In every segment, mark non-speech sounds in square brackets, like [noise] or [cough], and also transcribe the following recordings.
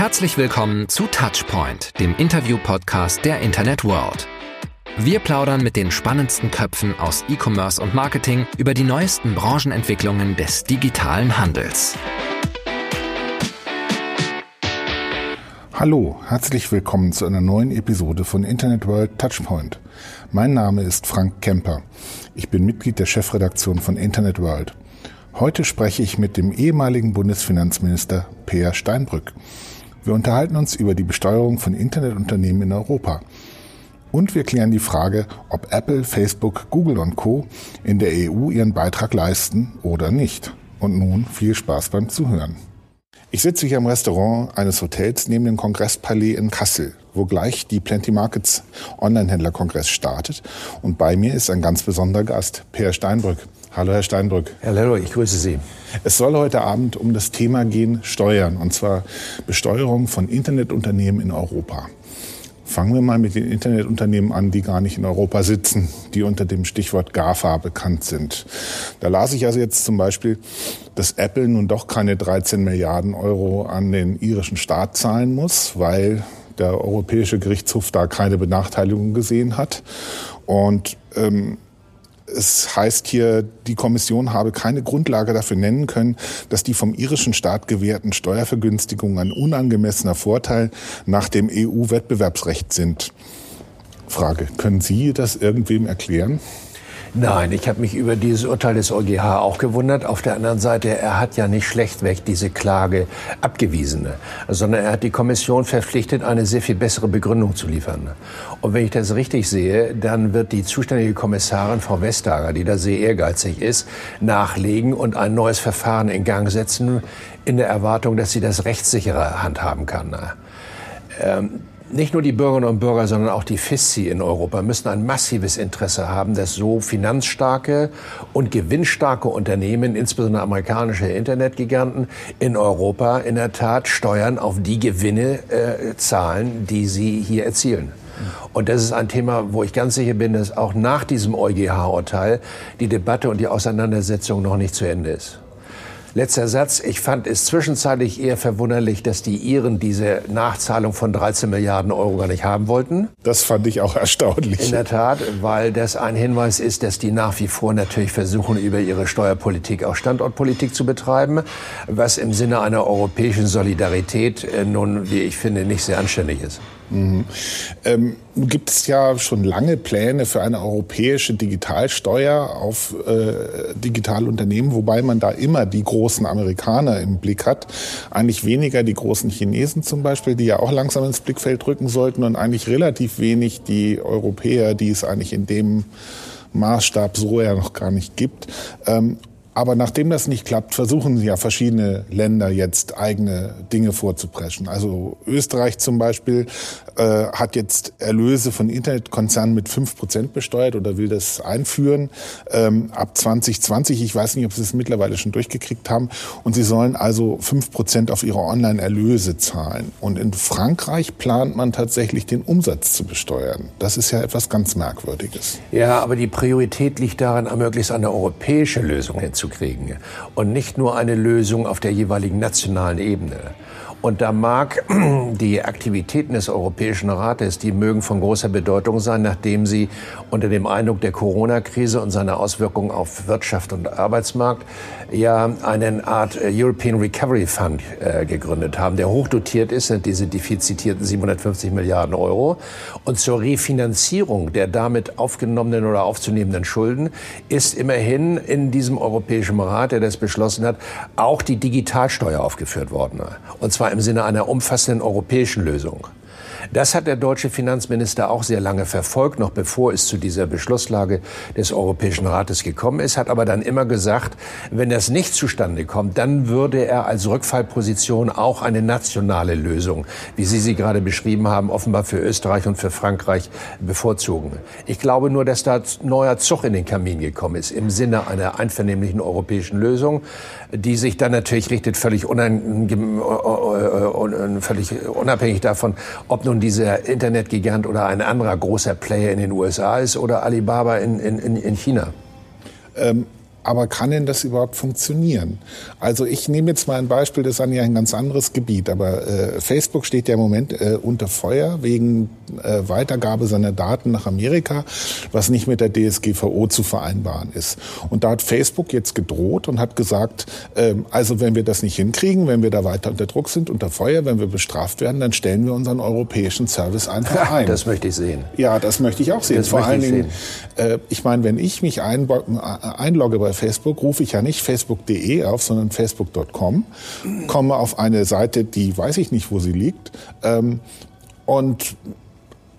Herzlich willkommen zu Touchpoint, dem Interview-Podcast der Internet World. Wir plaudern mit den spannendsten Köpfen aus E-Commerce und Marketing über die neuesten Branchenentwicklungen des digitalen Handels. Hallo, herzlich willkommen zu einer neuen Episode von Internet World Touchpoint. Mein Name ist Frank Kemper. Ich bin Mitglied der Chefredaktion von Internet World. Heute spreche ich mit dem ehemaligen Bundesfinanzminister Peer Steinbrück. Wir unterhalten uns über die Besteuerung von Internetunternehmen in Europa. Und wir klären die Frage, ob Apple, Facebook, Google und Co. in der EU ihren Beitrag leisten oder nicht. Und nun viel Spaß beim Zuhören. Ich sitze hier im Restaurant eines Hotels neben dem Kongresspalais in Kassel, wo gleich die Plenty Markets Online-Händler-Kongress startet. Und bei mir ist ein ganz besonderer Gast, Peer Steinbrück. Hallo, Herr Steinbrück. Herr Lello, ich grüße Sie. Es soll heute Abend um das Thema gehen Steuern, und zwar Besteuerung von Internetunternehmen in Europa. Fangen wir mal mit den Internetunternehmen an, die gar nicht in Europa sitzen, die unter dem Stichwort GAFA bekannt sind. Da las ich also jetzt zum Beispiel, dass Apple nun doch keine 13 Milliarden Euro an den irischen Staat zahlen muss, weil der Europäische Gerichtshof da keine Benachteiligung gesehen hat. Und ähm, es heißt hier, die Kommission habe keine Grundlage dafür nennen können, dass die vom irischen Staat gewährten Steuervergünstigungen ein unangemessener Vorteil nach dem EU-Wettbewerbsrecht sind. Frage, können Sie das irgendwem erklären? Nein, ich habe mich über dieses Urteil des EuGH auch gewundert. Auf der anderen Seite, er hat ja nicht schlechtweg diese Klage abgewiesen, sondern er hat die Kommission verpflichtet, eine sehr viel bessere Begründung zu liefern. Und wenn ich das richtig sehe, dann wird die zuständige Kommissarin, Frau Vestager, die da sehr ehrgeizig ist, nachlegen und ein neues Verfahren in Gang setzen, in der Erwartung, dass sie das rechtssichere handhaben kann. Ähm, nicht nur die Bürgerinnen und Bürger, sondern auch die FISCI in Europa müssen ein massives Interesse haben, dass so finanzstarke und gewinnstarke Unternehmen, insbesondere amerikanische Internetgiganten in Europa, in der Tat Steuern auf die Gewinne äh, zahlen, die sie hier erzielen. Und das ist ein Thema, wo ich ganz sicher bin, dass auch nach diesem EuGH-Urteil die Debatte und die Auseinandersetzung noch nicht zu Ende ist. Letzter Satz. Ich fand es zwischenzeitlich eher verwunderlich, dass die Iren diese Nachzahlung von 13 Milliarden Euro gar nicht haben wollten. Das fand ich auch erstaunlich. In der Tat, weil das ein Hinweis ist, dass die nach wie vor natürlich versuchen, über ihre Steuerpolitik auch Standortpolitik zu betreiben, was im Sinne einer europäischen Solidarität äh, nun, wie ich finde, nicht sehr anständig ist. Mhm. Ähm, gibt es ja schon lange Pläne für eine europäische Digitalsteuer auf äh, digitale Unternehmen, wobei man da immer die großen Amerikaner im Blick hat. Eigentlich weniger die großen Chinesen zum Beispiel, die ja auch langsam ins Blickfeld rücken sollten und eigentlich relativ wenig die Europäer, die es eigentlich in dem Maßstab so ja noch gar nicht gibt. Ähm, aber nachdem das nicht klappt, versuchen ja verschiedene Länder jetzt eigene Dinge vorzupreschen. Also Österreich zum Beispiel äh, hat jetzt Erlöse von Internetkonzernen mit fünf Prozent besteuert oder will das einführen ähm, ab 2020. Ich weiß nicht, ob sie es mittlerweile schon durchgekriegt haben. Und sie sollen also fünf Prozent auf ihre Online-Erlöse zahlen. Und in Frankreich plant man tatsächlich den Umsatz zu besteuern. Das ist ja etwas ganz Merkwürdiges. Ja, aber die Priorität liegt darin, möglichst eine europäische Lösung hinzubekommen zu kriegen und nicht nur eine Lösung auf der jeweiligen nationalen Ebene. Und da mag [clears throat] die Aktivitäten des Europäischen Rates, die mögen von großer Bedeutung sein, nachdem sie unter dem Eindruck der Corona-Krise und seiner Auswirkungen auf Wirtschaft und Arbeitsmarkt ja eine Art äh, European Recovery Fund äh, gegründet haben, der hochdotiert ist, sind diese defizitierten 750 Milliarden Euro. Und zur Refinanzierung der damit aufgenommenen oder aufzunehmenden Schulden ist immerhin in diesem Europäischen Rat, der das beschlossen hat, auch die Digitalsteuer aufgeführt worden. Und zwar im Sinne einer umfassenden europäischen Lösung. Das hat der deutsche Finanzminister auch sehr lange verfolgt, noch bevor es zu dieser Beschlusslage des Europäischen Rates gekommen ist, hat aber dann immer gesagt, wenn das nicht zustande kommt, dann würde er als Rückfallposition auch eine nationale Lösung, wie Sie sie gerade beschrieben haben, offenbar für Österreich und für Frankreich bevorzugen. Ich glaube nur, dass da neuer Zug in den Kamin gekommen ist im Sinne einer einvernehmlichen europäischen Lösung, die sich dann natürlich richtet völlig, unein, äh, äh, äh, völlig unabhängig davon, ob nun dieser Internetgigant oder ein anderer großer Player in den USA ist oder Alibaba in, in, in China. Ähm aber kann denn das überhaupt funktionieren? Also ich nehme jetzt mal ein Beispiel, das ist ja ein ganz anderes Gebiet, aber äh, Facebook steht ja im Moment äh, unter Feuer wegen äh, Weitergabe seiner Daten nach Amerika, was nicht mit der DSGVO zu vereinbaren ist. Und da hat Facebook jetzt gedroht und hat gesagt, äh, also wenn wir das nicht hinkriegen, wenn wir da weiter unter Druck sind, unter Feuer, wenn wir bestraft werden, dann stellen wir unseren europäischen Service einfach ein. Das möchte ich sehen. Ja, das möchte ich auch sehen. Das Vor allen Dingen, äh, ich meine, wenn ich mich einlogge bei Facebook rufe ich ja nicht facebook.de auf, sondern facebook.com, komme auf eine Seite, die weiß ich nicht, wo sie liegt. Ähm, und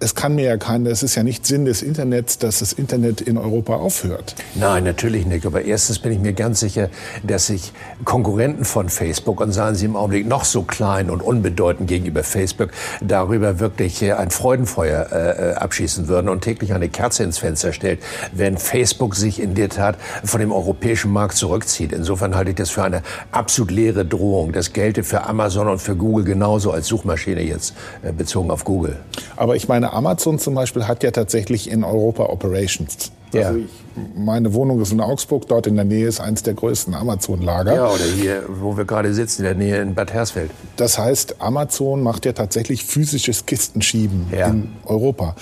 es kann mir ja keiner, es ist ja nicht Sinn des Internets, dass das Internet in Europa aufhört. Nein, natürlich nicht. Aber erstens bin ich mir ganz sicher, dass sich Konkurrenten von Facebook, und seien sie im Augenblick noch so klein und unbedeutend gegenüber Facebook, darüber wirklich äh, ein Freudenfeuer äh, äh, abschießen würden und täglich eine Kerze ins Fenster stellt, wenn Facebook sich in der Tat von dem europäischen Markt zurückzieht. Insofern halte ich das für eine absolut leere Drohung. Das gelte für Amazon und für Google genauso als Suchmaschine jetzt äh, bezogen auf Google. Aber ich meine, Amazon zum Beispiel hat ja tatsächlich in Europa Operations. Ja. Also ich, meine Wohnung ist in Augsburg, dort in der Nähe ist eins der größten Amazon-Lager. Ja, oder hier, wo wir gerade sitzen, in der Nähe in Bad Hersfeld. Das heißt, Amazon macht ja tatsächlich physisches Kistenschieben ja. in Europa.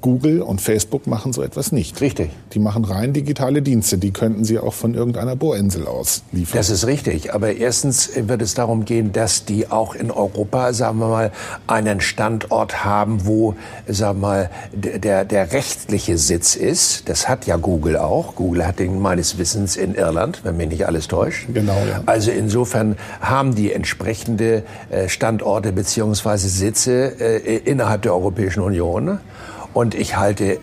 Google und Facebook machen so etwas nicht. Richtig. Die machen rein digitale Dienste. Die könnten sie auch von irgendeiner Bohrinsel aus liefern. Das ist richtig. Aber erstens wird es darum gehen, dass die auch in Europa, sagen wir mal, einen Standort haben, wo, sagen wir mal, der, der rechtliche Sitz ist. Das hat ja Google auch. Google hat den meines Wissens in Irland, wenn mich nicht alles täuscht. Genau, ja. Also insofern haben die entsprechende äh, Standorte beziehungsweise Sitze äh, innerhalb der Europäischen Union. Und ich halte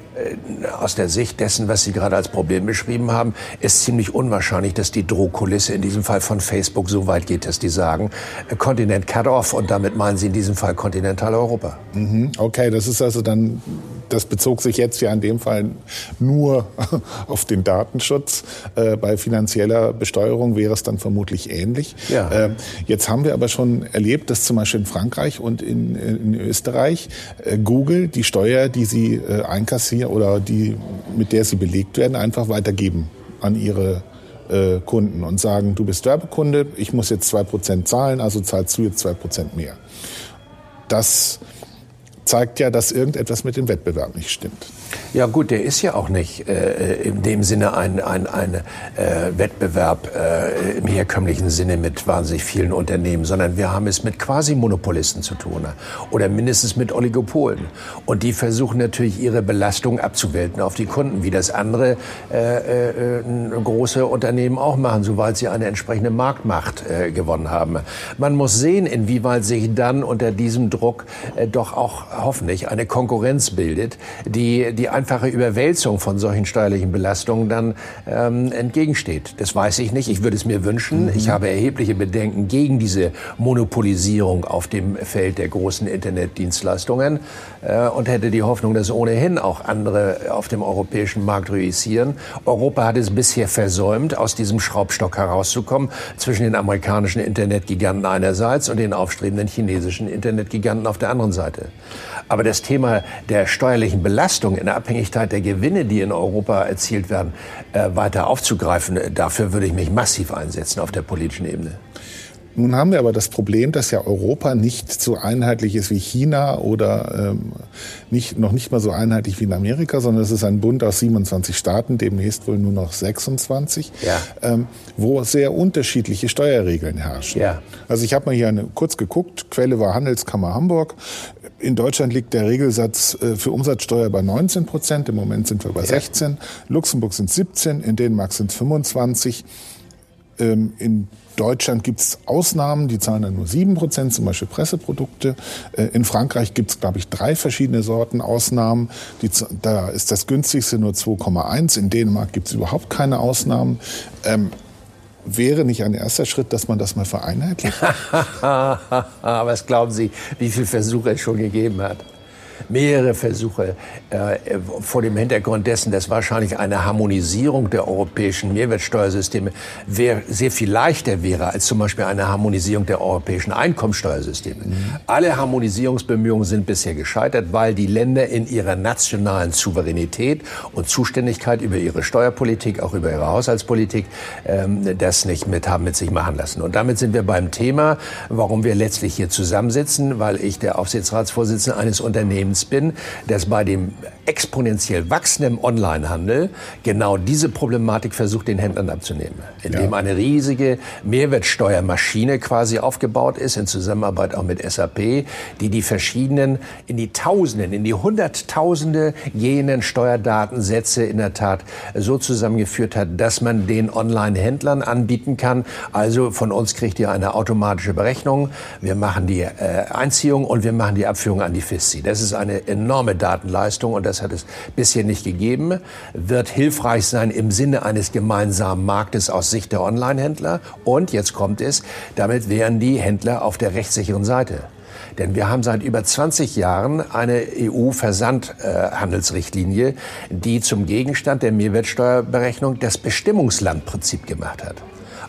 aus der Sicht dessen, was Sie gerade als Problem beschrieben haben, ist ziemlich unwahrscheinlich, dass die Drohkulisse in diesem Fall von Facebook so weit geht, dass die sagen, äh, Kontinent cut off und damit meinen Sie in diesem Fall Kontinentaleuropa. Mhm. Okay, das ist also dann das bezog sich jetzt ja in dem Fall nur [laughs] auf den Datenschutz. Äh, bei finanzieller Besteuerung wäre es dann vermutlich ähnlich. Ja. Äh, jetzt haben wir aber schon erlebt, dass zum Beispiel in Frankreich und in, in Österreich äh, Google die Steuer, die sie äh, einkassieren oder die, mit der sie belegt werden, einfach weitergeben an ihre äh, Kunden und sagen, du bist Werbekunde, ich muss jetzt zwei Prozent zahlen, also zahlst du jetzt zwei Prozent mehr. Das zeigt ja, dass irgendetwas mit dem Wettbewerb nicht stimmt. Ja gut, der ist ja auch nicht äh, in dem Sinne ein, ein, ein äh, Wettbewerb äh, im herkömmlichen Sinne mit wahnsinnig vielen Unternehmen, sondern wir haben es mit Quasi-Monopolisten zu tun oder mindestens mit Oligopolen. Und die versuchen natürlich ihre Belastung abzuwälten auf die Kunden, wie das andere äh, äh, große Unternehmen auch machen, soweit sie eine entsprechende Marktmacht äh, gewonnen haben. Man muss sehen, inwieweit sich dann unter diesem Druck äh, doch auch hoffentlich eine Konkurrenz bildet, die, die einfache Überwälzung von solchen steuerlichen Belastungen dann ähm, entgegensteht. Das weiß ich nicht. Ich würde es mir wünschen. Mhm. Ich habe erhebliche Bedenken gegen diese Monopolisierung auf dem Feld der großen Internetdienstleistungen äh, und hätte die Hoffnung, dass ohnehin auch andere auf dem europäischen Markt reüssieren. Europa hat es bisher versäumt, aus diesem Schraubstock herauszukommen zwischen den amerikanischen Internetgiganten einerseits und den aufstrebenden chinesischen Internetgiganten auf der anderen Seite. Aber das Thema der steuerlichen Belastung in Abhängigkeit der Gewinne, die in Europa erzielt werden, äh, weiter aufzugreifen, dafür würde ich mich massiv einsetzen auf der politischen Ebene. Nun haben wir aber das Problem, dass ja Europa nicht so einheitlich ist wie China oder ähm, nicht, noch nicht mal so einheitlich wie in Amerika, sondern es ist ein Bund aus 27 Staaten, demnächst wohl nur noch 26, ja. ähm, wo sehr unterschiedliche Steuerregeln herrschen. Ja. Also ich habe mal hier eine, kurz geguckt, Quelle war Handelskammer Hamburg. In Deutschland liegt der Regelsatz äh, für Umsatzsteuer bei 19 Prozent, im Moment sind wir bei ja. 16, Luxemburg sind 17, in Dänemark sind 25. Ähm, in Deutschland gibt es Ausnahmen, die zahlen dann nur 7 Prozent, zum Beispiel Presseprodukte. Äh, in Frankreich gibt es, glaube ich, drei verschiedene Sorten Ausnahmen. Die, da ist das günstigste nur 2,1. In Dänemark gibt es überhaupt keine Ausnahmen. Ähm, wäre nicht ein erster Schritt, dass man das mal vereinheitlicht? [laughs] Was glauben Sie, wie viele Versuche es schon gegeben hat? Mehrere Versuche äh, vor dem Hintergrund dessen, dass wahrscheinlich eine Harmonisierung der europäischen Mehrwertsteuersysteme sehr viel leichter wäre als zum Beispiel eine Harmonisierung der europäischen Einkommensteuersysteme. Mhm. Alle Harmonisierungsbemühungen sind bisher gescheitert, weil die Länder in ihrer nationalen Souveränität und Zuständigkeit über ihre Steuerpolitik, auch über ihre Haushaltspolitik, ähm, das nicht mit haben mit sich machen lassen. Und damit sind wir beim Thema, warum wir letztlich hier zusammensitzen, weil ich der Aufsichtsratsvorsitzende eines Unternehmens bin, das bei dem exponentiell wachsenden Onlinehandel genau diese Problematik versucht, den Händlern abzunehmen. Indem ja. eine riesige Mehrwertsteuermaschine quasi aufgebaut ist, in Zusammenarbeit auch mit SAP, die die verschiedenen in die Tausenden, in die Hunderttausende gehenden Steuerdatensätze in der Tat so zusammengeführt hat, dass man den Online-Händlern anbieten kann. Also von uns kriegt ihr eine automatische Berechnung. Wir machen die äh, Einziehung und wir machen die Abführung an die FISCI. Das ist eine enorme Datenleistung und das hat es bisher nicht gegeben. Wird hilfreich sein im Sinne eines gemeinsamen Marktes aus Sicht der Online-Händler. Und jetzt kommt es, damit wären die Händler auf der rechtssicheren Seite. Denn wir haben seit über 20 Jahren eine EU-Versandhandelsrichtlinie, die zum Gegenstand der Mehrwertsteuerberechnung das Bestimmungslandprinzip gemacht hat.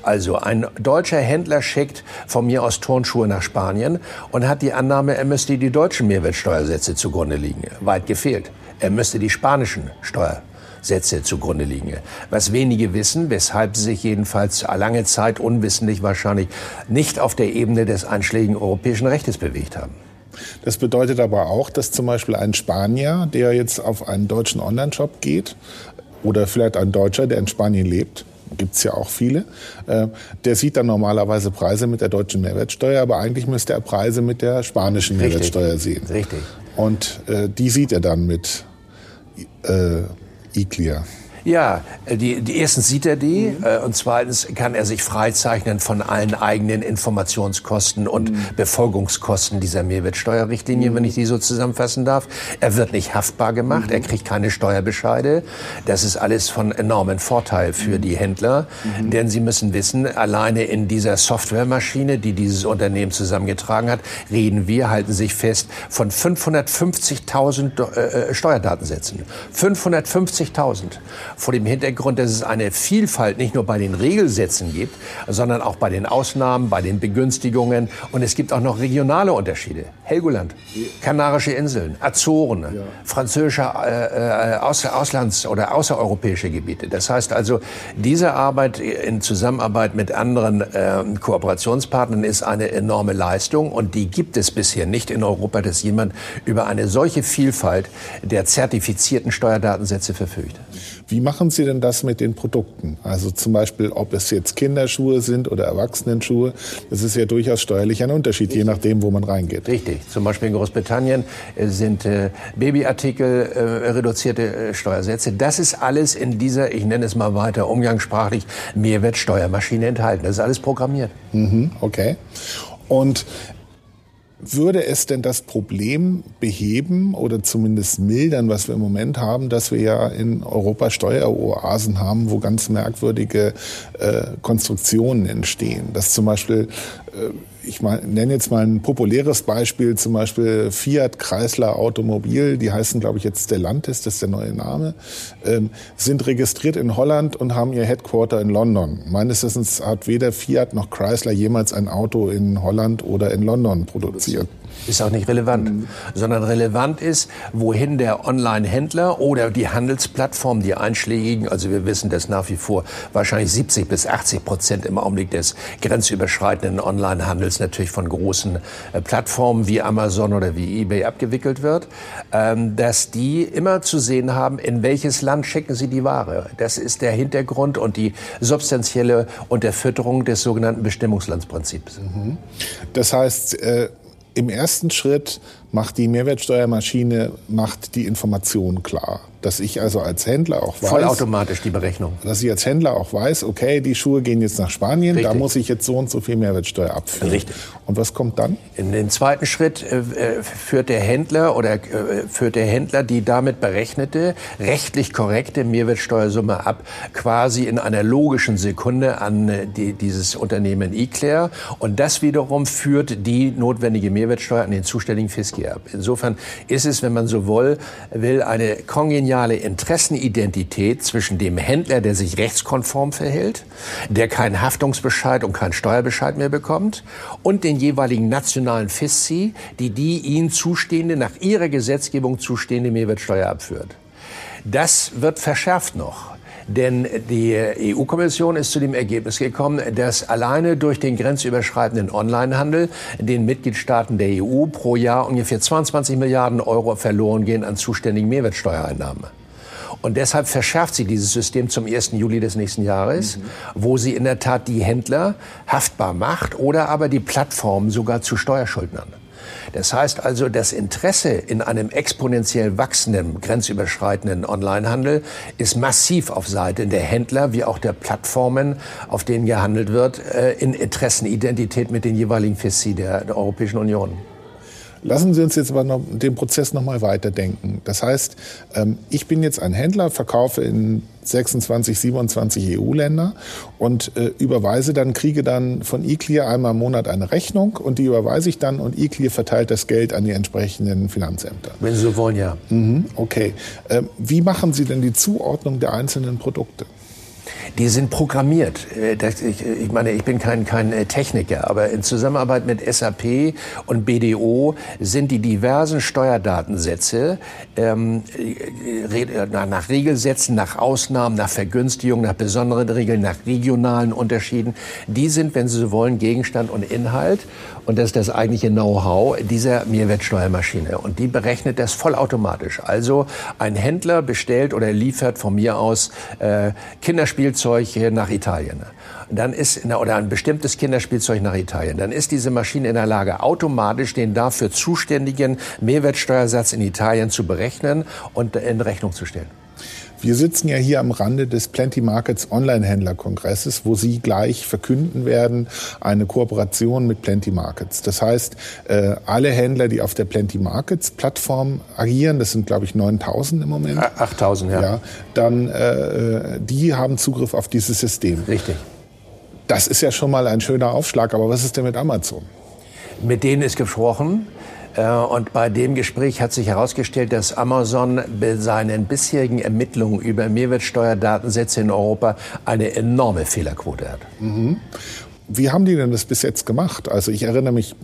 Also ein deutscher Händler schickt von mir aus Turnschuhe nach Spanien und hat die Annahme, er müsste die deutschen Mehrwertsteuersätze zugrunde liegen. Weit gefehlt. Er müsste die spanischen Steuersätze zugrunde liegen. Was wenige wissen, weshalb sie sich jedenfalls lange Zeit unwissentlich wahrscheinlich nicht auf der Ebene des einschlägigen europäischen Rechtes bewegt haben. Das bedeutet aber auch, dass zum Beispiel ein Spanier, der jetzt auf einen deutschen Online-Shop geht, oder vielleicht ein Deutscher, der in Spanien lebt, gibt es ja auch viele. Äh, der sieht dann normalerweise Preise mit der deutschen Mehrwertsteuer, aber eigentlich müsste er Preise mit der spanischen Richtig. Mehrwertsteuer sehen. Richtig. Und äh, die sieht er dann mit äh, eClear. Ja, die, die erstens sieht er die mhm. äh, und zweitens kann er sich freizeichnen von allen eigenen Informationskosten und mhm. Befolgungskosten dieser Mehrwertsteuerrichtlinie, mhm. wenn ich die so zusammenfassen darf. Er wird nicht haftbar gemacht, er mhm. kriegt keine Steuerbescheide. Das ist alles von enormem Vorteil für die Händler, mhm. denn sie müssen wissen, alleine in dieser Softwaremaschine, die dieses Unternehmen zusammengetragen hat, reden wir, halten sich fest, von 550.000 äh, äh, Steuerdatensätzen. 550.000 vor dem Hintergrund, dass es eine Vielfalt nicht nur bei den Regelsätzen gibt, sondern auch bei den Ausnahmen, bei den Begünstigungen. Und es gibt auch noch regionale Unterschiede. Helgoland, Kanarische Inseln, Azoren, ja. französische äh, äh, Aus Auslands- oder außereuropäische Gebiete. Das heißt also, diese Arbeit in Zusammenarbeit mit anderen äh, Kooperationspartnern ist eine enorme Leistung und die gibt es bisher nicht in Europa, dass jemand über eine solche Vielfalt der zertifizierten Steuerdatensätze verfügt. Wie machen Sie denn das mit den Produkten? Also zum Beispiel, ob es jetzt Kinderschuhe sind oder Erwachsenenschuhe. Das ist ja durchaus steuerlich ein Unterschied, Richtig. je nachdem, wo man reingeht. Richtig. Zum Beispiel in Großbritannien äh, sind äh, Babyartikel äh, reduzierte äh, Steuersätze. Das ist alles in dieser, ich nenne es mal weiter umgangssprachlich, Mehrwertsteuermaschine enthalten. Das ist alles programmiert. Mhm, okay. Und würde es denn das Problem beheben oder zumindest mildern, was wir im Moment haben, dass wir ja in Europa Steueroasen haben, wo ganz merkwürdige äh, Konstruktionen entstehen? Dass zum Beispiel äh, ich mal, nenne jetzt mal ein populäres Beispiel, zum Beispiel Fiat Chrysler Automobil, die heißen, glaube ich, jetzt Stellantis, das ist der neue Name, ähm, sind registriert in Holland und haben ihr Headquarter in London. Meines Wissens hat weder Fiat noch Chrysler jemals ein Auto in Holland oder in London produziert. Ist auch nicht relevant, mhm. sondern relevant ist, wohin der Online-Händler oder die Handelsplattform, die einschlägigen, also wir wissen, dass nach wie vor wahrscheinlich 70 bis 80 Prozent im Augenblick des grenzüberschreitenden Online-Handels natürlich von großen äh, Plattformen wie Amazon oder wie eBay abgewickelt wird, ähm, dass die immer zu sehen haben, in welches Land schicken sie die Ware. Das ist der Hintergrund und die substanzielle Unterfütterung des sogenannten Bestimmungslandsprinzips. Mhm. Das heißt, äh im ersten Schritt macht die Mehrwertsteuermaschine macht die Information klar. Dass ich also als Händler auch weiß. Vollautomatisch die Berechnung. Dass ich als Händler auch weiß, okay, die Schuhe gehen jetzt nach Spanien, Richtig. da muss ich jetzt so und so viel Mehrwertsteuer abführen. Richtig. Und was kommt dann? In den zweiten Schritt äh, führt der Händler oder äh, führt der Händler die damit berechnete, rechtlich korrekte Mehrwertsteuersumme ab, quasi in einer logischen Sekunde an äh, die, dieses Unternehmen eClair. Und das wiederum führt die notwendige Mehrwertsteuer an den zuständigen Fiskus. hier ab. Insofern ist es, wenn man so will, will eine kongeniale Interessenidentität zwischen dem Händler, der sich rechtskonform verhält, der keinen Haftungsbescheid und keinen Steuerbescheid mehr bekommt, und den jeweiligen nationalen FISCI, die die ihnen zustehende, nach ihrer Gesetzgebung zustehende Mehrwertsteuer abführt. Das wird verschärft noch. Denn die EU-Kommission ist zu dem Ergebnis gekommen, dass alleine durch den grenzüberschreitenden Onlinehandel den Mitgliedstaaten der EU pro Jahr ungefähr 22 Milliarden Euro verloren gehen an zuständigen Mehrwertsteuereinnahmen. Und deshalb verschärft sie dieses System zum 1. Juli des nächsten Jahres, mhm. wo sie in der Tat die Händler haftbar macht oder aber die Plattformen sogar zu Steuerschuldnern. Das heißt also, das Interesse in einem exponentiell wachsenden, grenzüberschreitenden Onlinehandel ist massiv auf Seite der Händler wie auch der Plattformen, auf denen gehandelt wird, äh, in Interessenidentität mit den jeweiligen FISI der, der Europäischen Union. Lassen Sie uns jetzt aber noch den Prozess noch mal weiterdenken. Das heißt, ähm, ich bin jetzt ein Händler, verkaufe in 26, 27 EU-Länder und äh, überweise dann, kriege dann von eClear einmal im Monat eine Rechnung und die überweise ich dann und eClear verteilt das Geld an die entsprechenden Finanzämter. Wenn Sie so wollen, ja. Mhm, okay. Ähm, wie machen Sie denn die Zuordnung der einzelnen Produkte? Die sind programmiert. Äh, ich meine, ich bin kein, kein äh, Techniker, aber in Zusammenarbeit mit SAP und BDO sind die diversen Steuerdatensätze ähm, äh, nach Regelsätzen, nach Ausnahmen, nach Vergünstigungen, nach besonderen Regeln, nach regionalen Unterschieden, die sind, wenn Sie so wollen, Gegenstand und Inhalt. Und das ist das eigentliche Know-how dieser Mehrwertsteuermaschine. Und die berechnet das vollautomatisch. Also ein Händler bestellt oder liefert von mir aus äh, Kinderspielzeug nach Italien. Dann ist, oder ein bestimmtes Kinderspielzeug nach Italien. Dann ist diese Maschine in der Lage, automatisch den dafür zuständigen Mehrwertsteuersatz in Italien zu berechnen und in Rechnung zu stellen. Wir sitzen ja hier am Rande des Plenty Markets Online-Händler-Kongresses, wo Sie gleich verkünden werden, eine Kooperation mit Plenty Markets. Das heißt, äh, alle Händler, die auf der Plenty Markets Plattform agieren, das sind glaube ich 9000 im Moment. 8000, ja. ja dann, äh, die haben Zugriff auf dieses System. Richtig. Das ist ja schon mal ein schöner Aufschlag, aber was ist denn mit Amazon? Mit denen ist gesprochen. Äh, und bei dem Gespräch hat sich herausgestellt, dass Amazon bei seinen bisherigen Ermittlungen über Mehrwertsteuerdatensätze in Europa eine enorme Fehlerquote hat. Mhm. Wie haben die denn das bis jetzt gemacht? Also ich erinnere mich,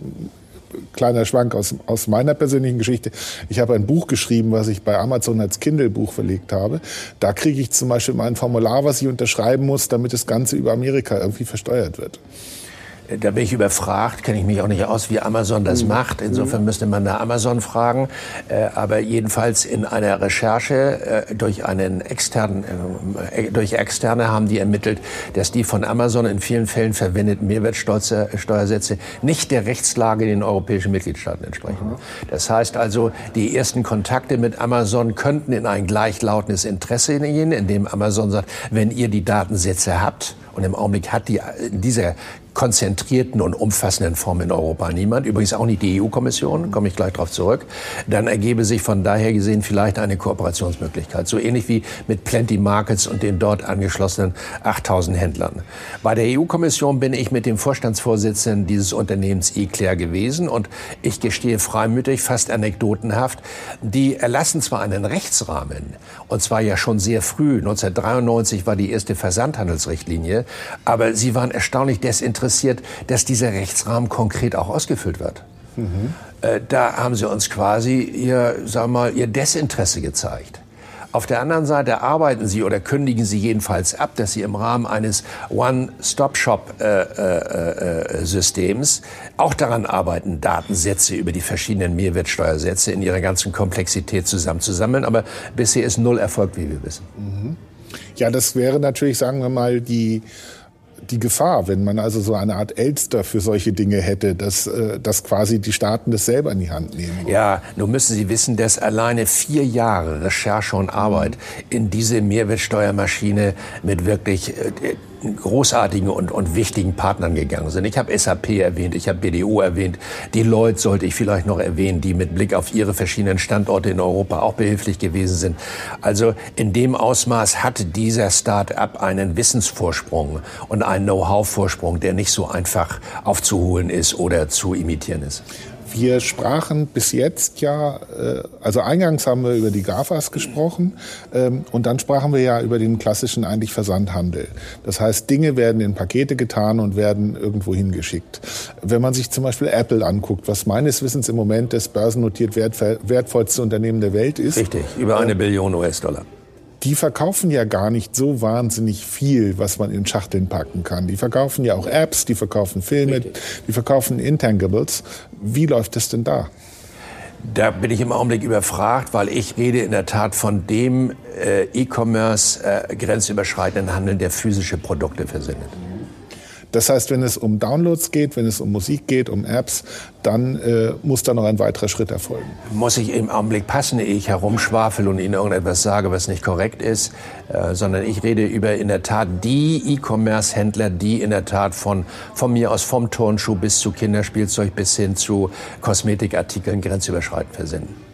kleiner Schwank aus, aus meiner persönlichen Geschichte. Ich habe ein Buch geschrieben, was ich bei Amazon als Kindle-Buch verlegt habe. Da kriege ich zum Beispiel mal ein Formular, was ich unterschreiben muss, damit das Ganze über Amerika irgendwie versteuert wird da bin ich überfragt, kenne ich mich auch nicht aus, wie Amazon das mhm. macht. Insofern müsste man da Amazon fragen. Äh, aber jedenfalls in einer Recherche äh, durch einen externen, äh, durch Externe haben die ermittelt, dass die von Amazon in vielen Fällen verwendeten Mehrwertsteuersätze nicht der Rechtslage in den europäischen Mitgliedstaaten entsprechen. Mhm. Das heißt also, die ersten Kontakte mit Amazon könnten in ein gleichlautendes Interesse gehen, indem Amazon sagt, wenn ihr die Datensätze habt, und im Augenblick hat die in dieser konzentrierten und umfassenden Form in Europa niemand. Übrigens auch nicht die EU-Kommission, komme ich gleich darauf zurück. Dann ergebe sich von daher gesehen vielleicht eine Kooperationsmöglichkeit. So ähnlich wie mit Plenty Markets und den dort angeschlossenen 8000 Händlern. Bei der EU-Kommission bin ich mit dem Vorstandsvorsitzenden dieses Unternehmens eClair gewesen und ich gestehe freimütig, fast anekdotenhaft, die erlassen zwar einen Rechtsrahmen und zwar ja schon sehr früh, 1993 war die erste Versandhandelsrichtlinie, aber sie waren erstaunlich desinteressiert interessiert, dass dieser Rechtsrahmen konkret auch ausgefüllt wird. Mhm. da haben sie uns quasi ihr, sagen wir mal, ihr Desinteresse gezeigt. Auf der anderen Seite arbeiten Sie oder kündigen Sie jedenfalls ab, dass Sie im Rahmen eines One-Stop-Shop-Systems äh, äh, auch daran arbeiten, Datensätze über die verschiedenen Mehrwertsteuersätze in ihrer ganzen Komplexität zusammenzusammeln. Aber bisher ist null Erfolg, wie wir wissen. Mhm. Ja, das wäre natürlich, sagen wir mal, die die Gefahr, wenn man also so eine Art Elster für solche Dinge hätte, dass, äh, dass quasi die Staaten das selber in die Hand nehmen. Ja, nun müssen Sie wissen, dass alleine vier Jahre Recherche und Arbeit in diese Mehrwertsteuermaschine mit wirklich äh, großartigen und, und wichtigen Partnern gegangen sind. Ich habe SAP erwähnt, ich habe BDO erwähnt, die Leute sollte ich vielleicht noch erwähnen, die mit Blick auf ihre verschiedenen Standorte in Europa auch behilflich gewesen sind. Also in dem Ausmaß hat dieser Start-up einen Wissensvorsprung und einen Know-how-Vorsprung, der nicht so einfach aufzuholen ist oder zu imitieren ist. Wir sprachen bis jetzt ja, äh, also eingangs haben wir über die GAFAs gesprochen ähm, und dann sprachen wir ja über den klassischen eigentlich Versandhandel. Das heißt, Dinge werden in Pakete getan und werden irgendwo hingeschickt. Wenn man sich zum Beispiel Apple anguckt, was meines Wissens im Moment das börsennotiert wertvollste Unternehmen der Welt ist. Richtig, über eine Billion US-Dollar die verkaufen ja gar nicht so wahnsinnig viel, was man in Schachteln packen kann. Die verkaufen ja auch Apps, die verkaufen Filme, Richtig. die verkaufen Intangibles. Wie läuft es denn da? Da bin ich im Augenblick überfragt, weil ich rede in der Tat von dem äh, E-Commerce äh, grenzüberschreitenden Handel, der physische Produkte versendet. Das heißt, wenn es um Downloads geht, wenn es um Musik geht, um Apps, dann äh, muss da noch ein weiterer Schritt erfolgen. Muss ich im Augenblick passen, ehe ich herumschwafel und Ihnen irgendetwas sage, was nicht korrekt ist, äh, sondern ich rede über in der Tat die E-Commerce-Händler, die in der Tat von, von mir aus vom Turnschuh bis zu Kinderspielzeug bis hin zu Kosmetikartikeln grenzüberschreitend versenden.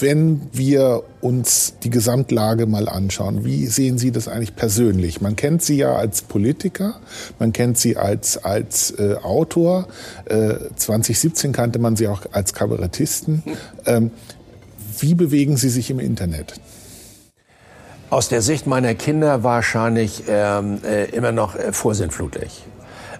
Wenn wir uns die Gesamtlage mal anschauen, wie sehen Sie das eigentlich persönlich? Man kennt Sie ja als Politiker, man kennt Sie als, als äh, Autor. Äh, 2017 kannte man Sie auch als Kabarettisten. Ähm, wie bewegen Sie sich im Internet? Aus der Sicht meiner Kinder wahrscheinlich ähm, äh, immer noch äh, vorsintflutlich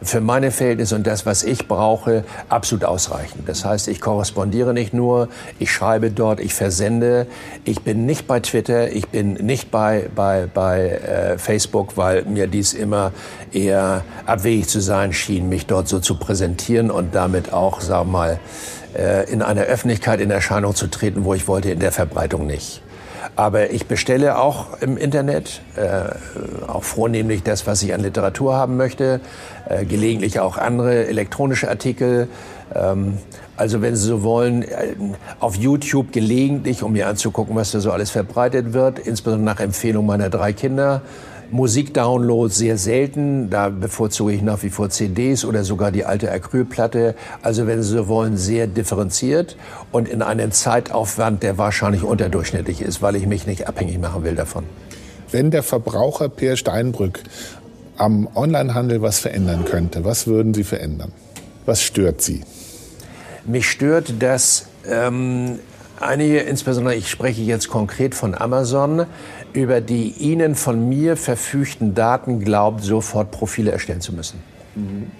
für meine Verhältnisse und das, was ich brauche, absolut ausreichend. Das heißt, ich korrespondiere nicht nur, ich schreibe dort, ich versende. Ich bin nicht bei Twitter, ich bin nicht bei, bei, bei äh, Facebook, weil mir dies immer eher abwegig zu sein schien, mich dort so zu präsentieren und damit auch, sagen wir mal, äh, in einer Öffentlichkeit in Erscheinung zu treten, wo ich wollte, in der Verbreitung nicht. Aber ich bestelle auch im Internet, äh, auch vornehmlich das, was ich an Literatur haben möchte, äh, gelegentlich auch andere elektronische Artikel. Ähm, also wenn Sie so wollen, äh, auf YouTube gelegentlich, um mir anzugucken, was da so alles verbreitet wird, insbesondere nach Empfehlung meiner drei Kinder. Musikdownloads sehr selten. Da bevorzuge ich nach wie vor CDs oder sogar die alte Acrylplatte. Also wenn Sie so wollen, sehr differenziert und in einem Zeitaufwand, der wahrscheinlich unterdurchschnittlich ist, weil ich mich nicht abhängig machen will davon. Wenn der Verbraucher Per Steinbrück am Onlinehandel was verändern könnte, was würden Sie verändern? Was stört Sie? Mich stört, dass ähm, einige, insbesondere ich spreche jetzt konkret von Amazon, über die ihnen von mir verfügten Daten glaubt, sofort Profile erstellen zu müssen. Mhm.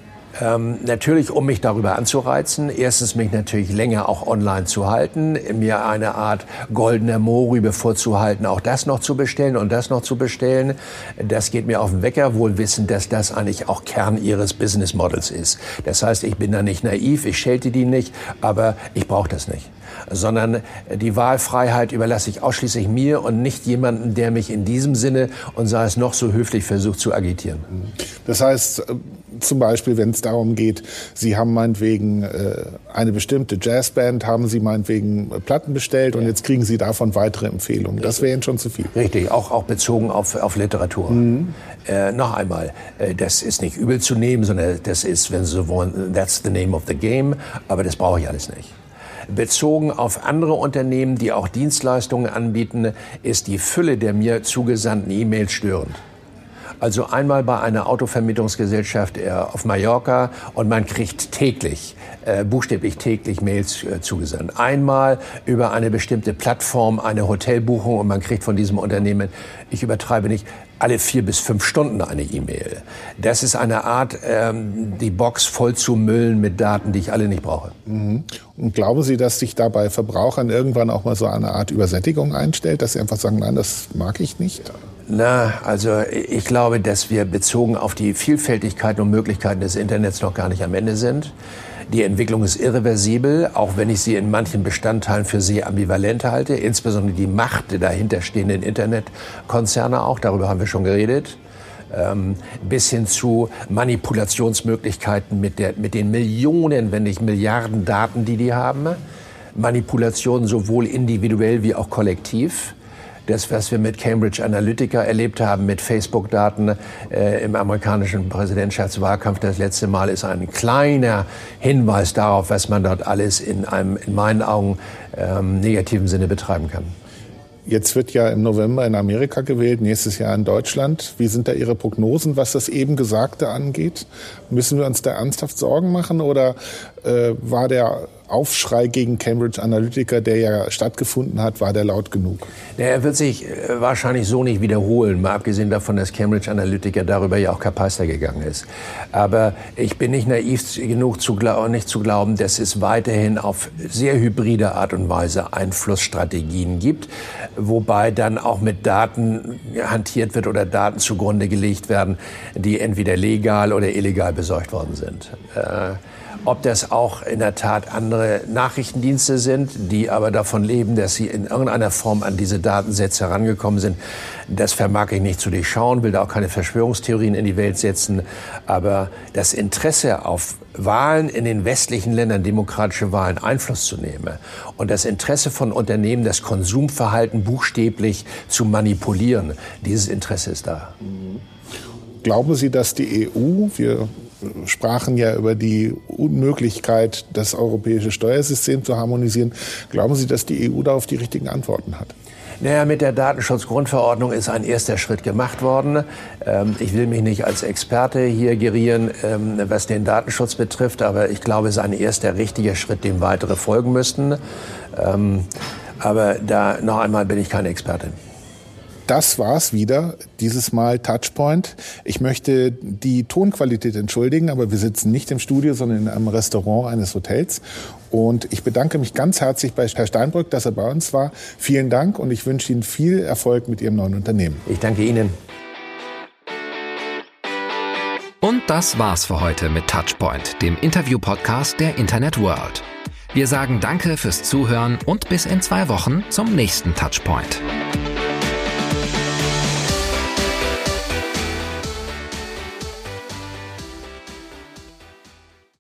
Ähm, natürlich, um mich darüber anzureizen. Erstens, mich natürlich länger auch online zu halten, mir eine Art goldener Mohrrübe vorzuhalten, auch das noch zu bestellen und das noch zu bestellen. Das geht mir auf den Wecker, wohl wissend, dass das eigentlich auch Kern ihres Business Models ist. Das heißt, ich bin da nicht naiv, ich schelte die nicht, aber ich brauche das nicht sondern die Wahlfreiheit überlasse ich ausschließlich mir und nicht jemanden, der mich in diesem Sinne und sei es noch so höflich versucht zu agitieren. Das heißt, äh, zum Beispiel, wenn es darum geht, Sie haben meinetwegen äh, eine bestimmte Jazzband, haben Sie meinetwegen äh, Platten bestellt und jetzt kriegen Sie davon weitere Empfehlungen. Das wäre Ihnen schon zu viel. Richtig, auch, auch bezogen auf, auf Literatur. Mhm. Äh, noch einmal, äh, das ist nicht übel zu nehmen, sondern das ist, wenn Sie so wollen, that's the name of the game, aber das brauche ich alles nicht. Bezogen auf andere Unternehmen, die auch Dienstleistungen anbieten, ist die Fülle der mir zugesandten E-Mails störend. Also einmal bei einer Autovermietungsgesellschaft äh, auf Mallorca und man kriegt täglich, äh, buchstäblich täglich Mails äh, zugesandt. Einmal über eine bestimmte Plattform eine Hotelbuchung und man kriegt von diesem Unternehmen, ich übertreibe nicht, alle vier bis fünf Stunden eine E-Mail. Das ist eine Art, ähm, die Box voll zu müllen mit Daten, die ich alle nicht brauche. Mhm. Und glauben Sie, dass sich dabei Verbrauchern irgendwann auch mal so eine Art Übersättigung einstellt, dass sie einfach sagen, nein, das mag ich nicht? Na, also ich glaube, dass wir bezogen auf die Vielfältigkeiten und Möglichkeiten des Internets noch gar nicht am Ende sind. Die Entwicklung ist irreversibel, auch wenn ich sie in manchen Bestandteilen für sehr ambivalent halte, insbesondere die Macht der dahinterstehenden Internetkonzerne auch, darüber haben wir schon geredet. Ähm, bis hin zu Manipulationsmöglichkeiten mit, der, mit den Millionen, wenn nicht Milliarden Daten, die die haben. Manipulationen sowohl individuell wie auch kollektiv. Das, was wir mit Cambridge Analytica erlebt haben, mit Facebook-Daten äh, im amerikanischen Präsidentschaftswahlkampf das letzte Mal, ist ein kleiner Hinweis darauf, was man dort alles in einem, in meinen Augen, ähm, negativen Sinne betreiben kann. Jetzt wird ja im November in Amerika gewählt, nächstes Jahr in Deutschland. Wie sind da Ihre Prognosen, was das eben Gesagte angeht? Müssen wir uns da ernsthaft Sorgen machen oder äh, war der Aufschrei gegen Cambridge Analytica, der ja stattgefunden hat, war der laut genug? er wird sich äh, wahrscheinlich so nicht wiederholen, mal abgesehen davon, dass Cambridge Analytica darüber ja auch kapeister gegangen ist. Aber ich bin nicht naiv genug, zu nicht zu glauben, dass es weiterhin auf sehr hybride Art und Weise Einflussstrategien gibt, wobei dann auch mit Daten hantiert wird oder Daten zugrunde gelegt werden, die entweder legal oder illegal besorgt worden sind. Äh, ob das auch in der Tat andere Nachrichtendienste sind, die aber davon leben, dass sie in irgendeiner Form an diese Datensätze herangekommen sind, das vermag ich nicht zu durchschauen, will da auch keine Verschwörungstheorien in die Welt setzen. Aber das Interesse auf Wahlen in den westlichen Ländern, demokratische Wahlen Einfluss zu nehmen und das Interesse von Unternehmen, das Konsumverhalten buchstäblich zu manipulieren, dieses Interesse ist da. Glauben Sie, dass die EU, wir sprachen ja über die Unmöglichkeit, das europäische Steuersystem zu harmonisieren. Glauben Sie, dass die EU darauf die richtigen Antworten hat? Naja, mit der Datenschutzgrundverordnung ist ein erster Schritt gemacht worden. Ähm, ich will mich nicht als Experte hier gerieren, ähm, was den Datenschutz betrifft, aber ich glaube, es ist ein erster richtiger Schritt, dem weitere folgen müssten. Ähm, aber da noch einmal bin ich keine Expertin das war's wieder, dieses Mal Touchpoint. Ich möchte die Tonqualität entschuldigen, aber wir sitzen nicht im Studio, sondern in einem Restaurant eines Hotels. Und ich bedanke mich ganz herzlich bei Herr Steinbrück, dass er bei uns war. Vielen Dank und ich wünsche Ihnen viel Erfolg mit Ihrem neuen Unternehmen. Ich danke Ihnen. Und das war's für heute mit Touchpoint, dem Interview-Podcast der Internet World. Wir sagen Danke fürs Zuhören und bis in zwei Wochen zum nächsten Touchpoint.